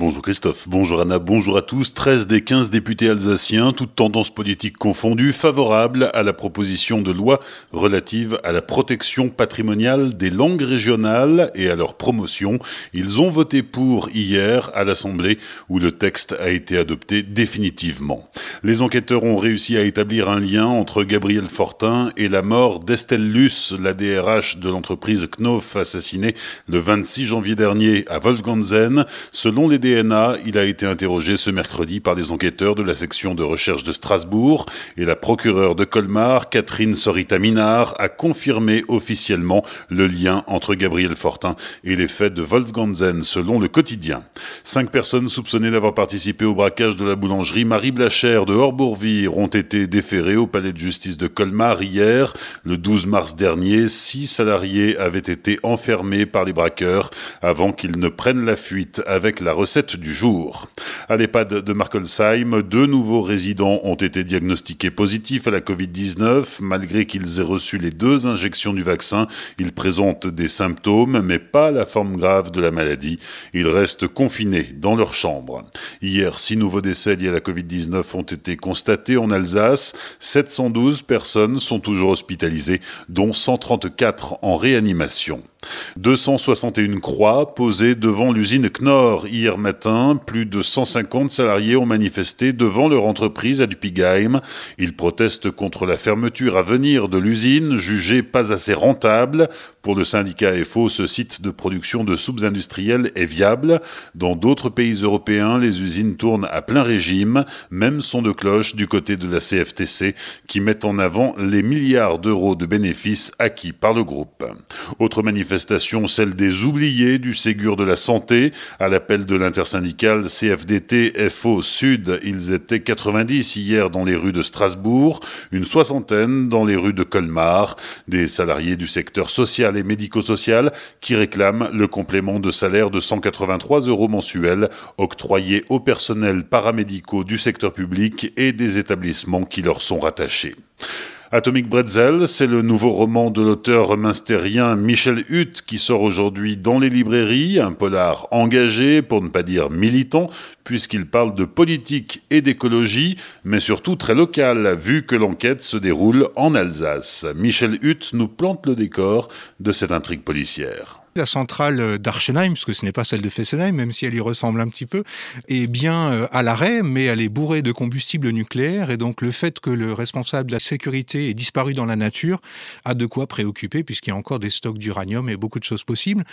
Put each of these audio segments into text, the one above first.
Bonjour Christophe, bonjour Anna, bonjour à tous. 13 des 15 députés alsaciens, toutes tendances politiques confondues, favorables à la proposition de loi relative à la protection patrimoniale des langues régionales et à leur promotion. Ils ont voté pour hier à l'Assemblée où le texte a été adopté définitivement. Les enquêteurs ont réussi à établir un lien entre Gabriel Fortin et la mort d'Estelle Luce, la DRH de l'entreprise Knof assassinée le 26 janvier dernier à Wolfganzen. Selon les Il a été interrogé ce mercredi par des enquêteurs de la section de recherche de Strasbourg et la procureure de Colmar, Catherine Sorita Minard, a confirmé officiellement le lien entre Gabriel Fortin et les faits de Wolfganzen, selon le quotidien. Cinq personnes soupçonnées d'avoir participé au braquage de la boulangerie Marie Blachère de Horbourvire ont été déférées au palais de justice de Colmar hier. Le 12 mars dernier, six salariés avaient été enfermés par les braqueurs avant qu'ils ne prennent la fuite avec la recette du jour. À l'EHPAD de Markolsheim, deux nouveaux résidents ont été diagnostiqués positifs à la Covid-19. Malgré qu'ils aient reçu les deux injections du vaccin, ils présentent des symptômes, mais pas la forme grave de la maladie. Ils restent confinés dans leur chambre. Hier, six nouveaux décès liés à la Covid-19 ont été constatés en Alsace. 712 personnes sont toujours hospitalisées, dont 134 en réanimation. 261 croix posées devant l'usine Knorr hier matin. Plus de 150 salariés ont manifesté devant leur entreprise à Dupigheim. Ils protestent contre la fermeture à venir de l'usine, jugée pas assez rentable. Pour le syndicat FO, ce site de production de soupes industrielles est viable. Dans d'autres pays européens, les usines tournent à plein régime. Même son de cloche du côté de la CFTC qui met en avant les milliards d'euros de bénéfices acquis par le groupe. Autre manifestation, celle des oubliés du Ségur de la santé. À l'appel de l'intersyndicale CFDT FO Sud, ils étaient 90 hier dans les rues de Strasbourg, une soixantaine dans les rues de Colmar. Des salariés du secteur social et médico-social qui réclament le complément de salaire de 183 euros mensuels octroyé aux personnels paramédicaux du secteur public et des établissements qui leur sont rattachés. Atomic Bretzel, c'est le nouveau roman de l'auteur minstérien Michel Hutt qui sort aujourd'hui dans les librairies, un polar engagé, pour ne pas dire militant, puisqu'il parle de politique et d'écologie, mais surtout très local, vu que l'enquête se déroule en Alsace. Michel Hutt nous plante le décor de cette intrigue policière la centrale d'Archenheim, puisque ce n'est pas celle de Fessenheim, même si elle y ressemble un petit peu, est bien euh, à l'arrêt, mais elle est bourrée de combustible nucléaire. Et donc le fait que le responsable de la sécurité ait disparu dans la nature a de quoi préoccuper, puisqu'il y a encore des stocks d'uranium et beaucoup de choses possibles.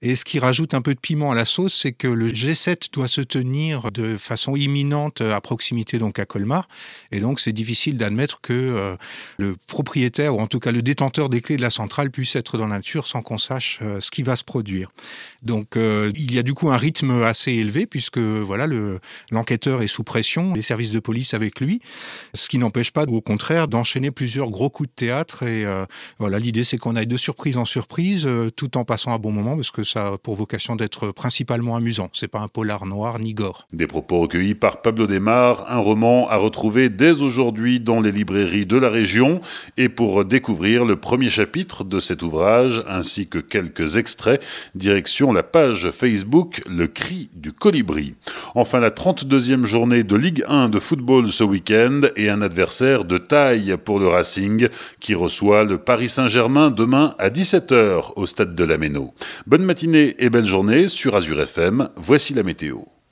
Et ce qui rajoute un peu de piment à la sauce, c'est que le G7 doit se tenir de façon imminente à proximité donc à Colmar. Et donc c'est difficile d'admettre que euh, le propriétaire, ou en tout cas le détenteur des clés de la centrale, puisse être dans la nature sans qu'on sache euh, ce qui va se produire. Donc euh, il y a du coup un rythme assez élevé puisque voilà le l'enquêteur est sous pression, les services de police avec lui, ce qui n'empêche pas au contraire d'enchaîner plusieurs gros coups de théâtre et euh, voilà l'idée c'est qu'on aille de surprise en surprise euh, tout en passant un bon moment parce que ça a pour vocation d'être principalement amusant. C'est pas un polar noir ni gore. Des propos recueillis par Pablo Desmar, un roman à retrouver dès aujourd'hui dans les librairies de la région et pour découvrir le premier chapitre de cet ouvrage ainsi que quelques extraits direction la page Facebook Le Cri du Colibri. Enfin, la 32e journée de Ligue 1 de football ce week-end et un adversaire de taille pour le Racing qui reçoit le Paris Saint-Germain demain à 17h au stade de la Méno. Bonne matinée et belle journée sur Azure FM. Voici la météo.